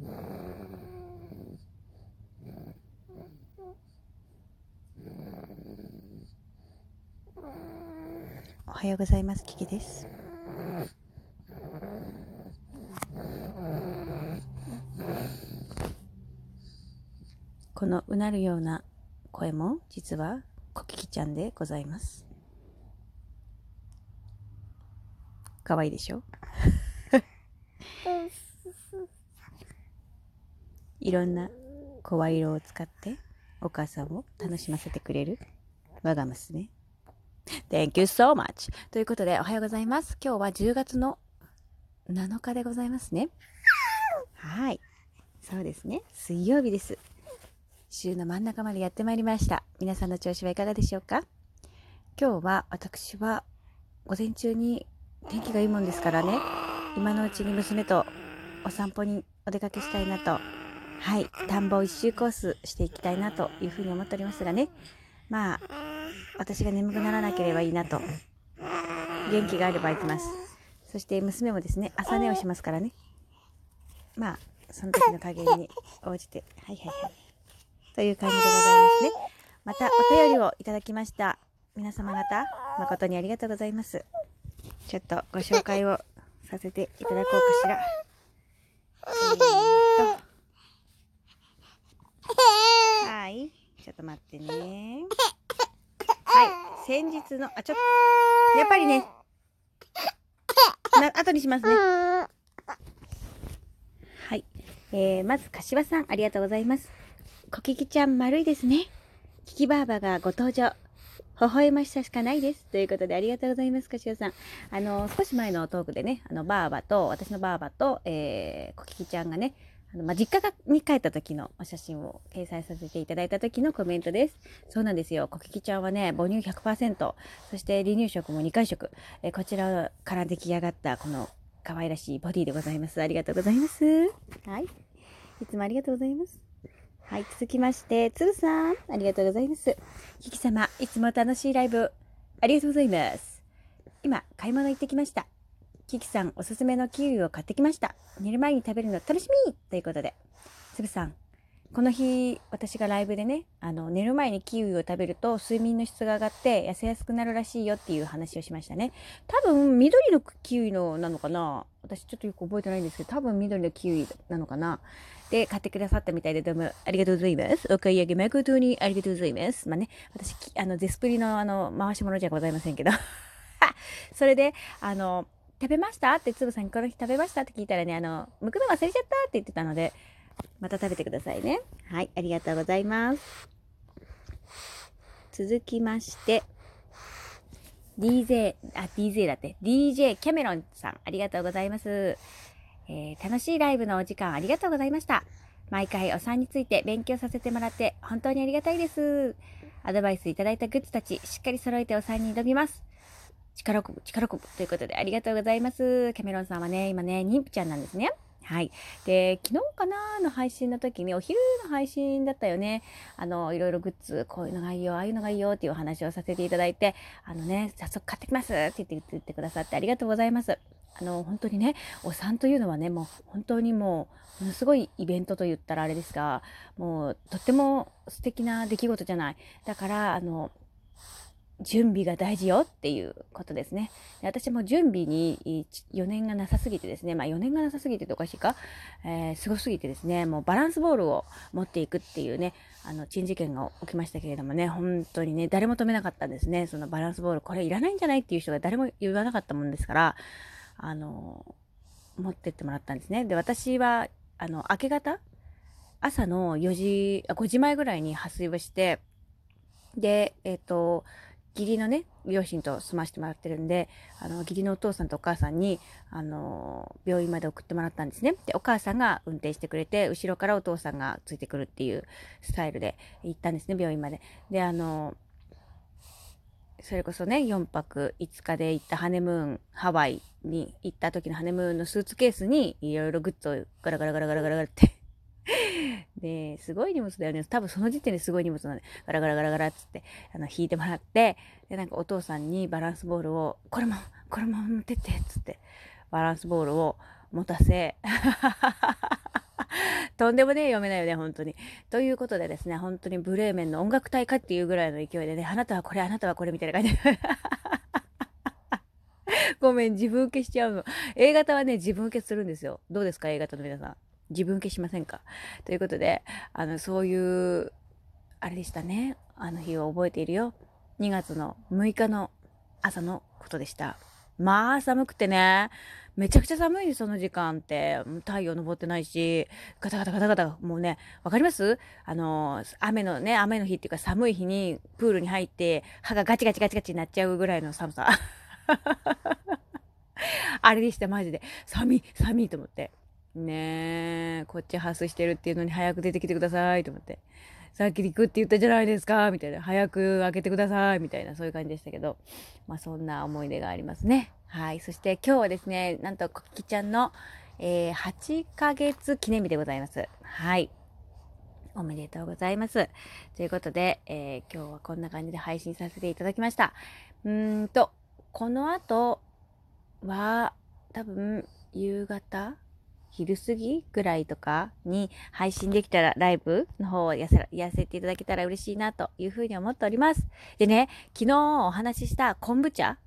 おはようございます。キキです。このうなるような声も実はコキキちゃんでございます。かわいいでしょ？いろんな声色を使ってお母さんを楽しませてくれる我が娘。Thank you so much! ということでおはようございます。今日は10月の7日でございますね。はい。そうですね。水曜日です。週の真ん中までやってまいりました。皆さんの調子はいかがでしょうか？今日は私は午前中に天気がいいもんですからね、今のうちに娘とお散歩にお出かけしたいなと、はい、田んぼを一周コースしていきたいなというふうに思っておりますがね、まあ、私が眠くならなければいいなと、元気があれば行きます。そして娘もですね、朝寝をしますからね、まあ、その時の加減に応じて、はいはいはい。という感じでございますね。またお便りをいただきました。皆様方、誠にありがとうございます。ちょっとご紹介をさせていただこうかしら。えー、と。はい。ちょっと待ってね。はい。先日の、あ、ちょっと、やっぱりね、な、後にしますね。はい。えー、まず、柏さん、ありがとうございます。コキキちゃん丸いですね。キキバーバがご登場。微笑ましさしかないです。ということでありがとうございます、かしおさん。あの、少し前のトークでね、あの、ばあばと、私のばあばと、えー、こききちゃんがね、あの、まあ、実家に帰った時のお写真を掲載させていただいた時のコメントです。そうなんですよ。こききちゃんはね、母乳100%、そして離乳食も2回食、えー、こちらから出来上がったこの可愛らしいボディでございます。ありがとうございます。はい。いつもありがとうございます。はい、続きまして、つるさん、ありがとうございます。キキ様、いつも楽しいライブ、ありがとうございます。今、買い物行ってきました。キキさん、おすすめのキウイを買ってきました。寝る前に食べるの楽しみということで、つぶさん、この日、私がライブでね、あの、寝る前にキウイを食べると睡眠の質が上がって痩せやすくなるらしいよっていう話をしましたね。多分、緑のキウイのなのかな？私ちょっとよく覚えてないんですけど、多分緑のキウイなのかな？で、買ってくださったみたいで、どうもありがとうございます。お買い上げ誠にありがとうございます。まあね、私、あの、ゼスプリのあの、回し物じゃございませんけど。それで、あの、食べました？ってつぶさんこの日食べましたって聞いたらね、あの、剥くの忘れちゃったって言ってたので、また食べてくださいね。はい、ありがとうございます。続きまして、DJ、あ、DJ だって、DJ キャメロンさん、ありがとうございます。えー、楽しいライブのお時間ありがとうございました。毎回お産について勉強させてもらって本当にありがたいです。アドバイスいただいたグッズたち、しっかり揃えてお産に挑みます。力こぶ、力こぶということでありがとうございます。キャメロンさんはね、今ね、妊婦ちゃんなんですね。はい。で、昨日かなの配信の時に、お昼の配信だったよね。あの、いろいろグッズ、こういうのがいいよ、ああいうのがいいよっていうお話をさせていただいて、あのね、早速買ってきますって言って言ってくださってありがとうございます。あの、本当にね、お産というのはね、もう本当にもう、ものすごいイベントと言ったらあれですが、もうとっても素敵な出来事じゃない。だから、あの、準備が大事よっていうことですね。私も準備に4年がなさすぎてですね、まあ4年がなさすぎてとおかしいか、えー、すごすぎてですね、もうバランスボールを持っていくっていうね、あの、珍事件が起きましたけれどもね、本当にね、誰も止めなかったんですね。そのバランスボール、これいらないんじゃないっていう人が誰も言わなかったもんですから、あの、持ってってもらったんですね。で、私は、あの、明け方？朝の4時、5時前ぐらいに破水をして、で、えっ、ー、と、義理のね、両親と住ましてもらってるんで、あの、義理のお父さんとお母さんに、あの、病院まで送ってもらったんですね。で、お母さんが運転してくれて、後ろからお父さんがついてくるっていうスタイルで行ったんですね、病院まで。で、あの、それこそね、4泊5日で行ったハネムーン、ハワイに行った時のハネムーンのスーツケースにいろいろグッズをガラガラガラガラガラガラって で、すごい荷物だよね。多分その時点ですごい荷物なんで、ガラガラガラガラっつって、あの、引いてもらって、で、なんかお父さんにバランスボールを、これも、これも持ってって、つって、バランスボールを持たせ、とんでもねえ読めないよね、本当に。ということでですね、本当にブレーメンの音楽隊かっていうぐらいの勢いでね、あなたはこれ、あなたはこれみたいな感じで。ごめん、自分受けしちゃうの。A 型はね、自分受けするんですよ。どうですか ?A 型の皆さん。自分受けしませんか？ということで、あの、そういう、あれでしたね。あの日を覚えているよ。2月の6日の朝のことでした。まあ、寒くてね。めちゃくちゃ寒いです、その時間って。太陽昇ってないし、ガタガタガタガタ、もうね、わかります？あの、雨のね、雨の日っていうか寒い日にプールに入って、歯がガチガチガチガチになっちゃうぐらいの寒さ。あれでした、マジで。寒い、寒いと思って。ねえ、こっちハスしてるっていうのに早く出てきてくださいと思って。さっき行くって言ったじゃないですかみたいな。早く開けてくださいみたいな、そういう感じでしたけど。まあそんな思い出がありますね。はい。そして今日はですね、なんとコキちゃんの、えー、8ヶ月記念日でございます。はい。おめでとうございます。ということで、えー、今日はこんな感じで配信させていただきました。うーんと、この後は、多分、夕方昼過ぎぐらいとかに配信できたらライブの方をやせやせていただけたら嬉しいなというふうに思っております。でね、昨日お話しした昆布茶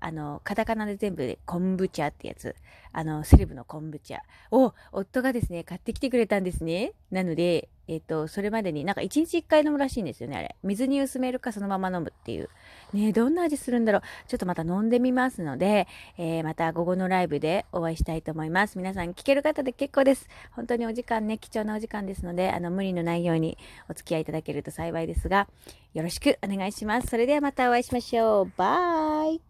あの、カタカナで全部で昆布茶ってやつ。あの、セレブの昆布茶を夫がですね、買ってきてくれたんですね。なので、えっ、と、それまでになんか1日1回飲むらしいんですよね、あれ。水に薄めるかそのまま飲むっていう。ねどんな味するんだろう。ちょっとまた飲んでみますので、えー、また午後のライブでお会いしたいと思います。皆さん聞ける方で結構です。本当にお時間ね、貴重なお時間ですので、あの、無理のないようにお付き合いいただけると幸いですが、よろしくお願いします。それではまたお会いしましょう。バイ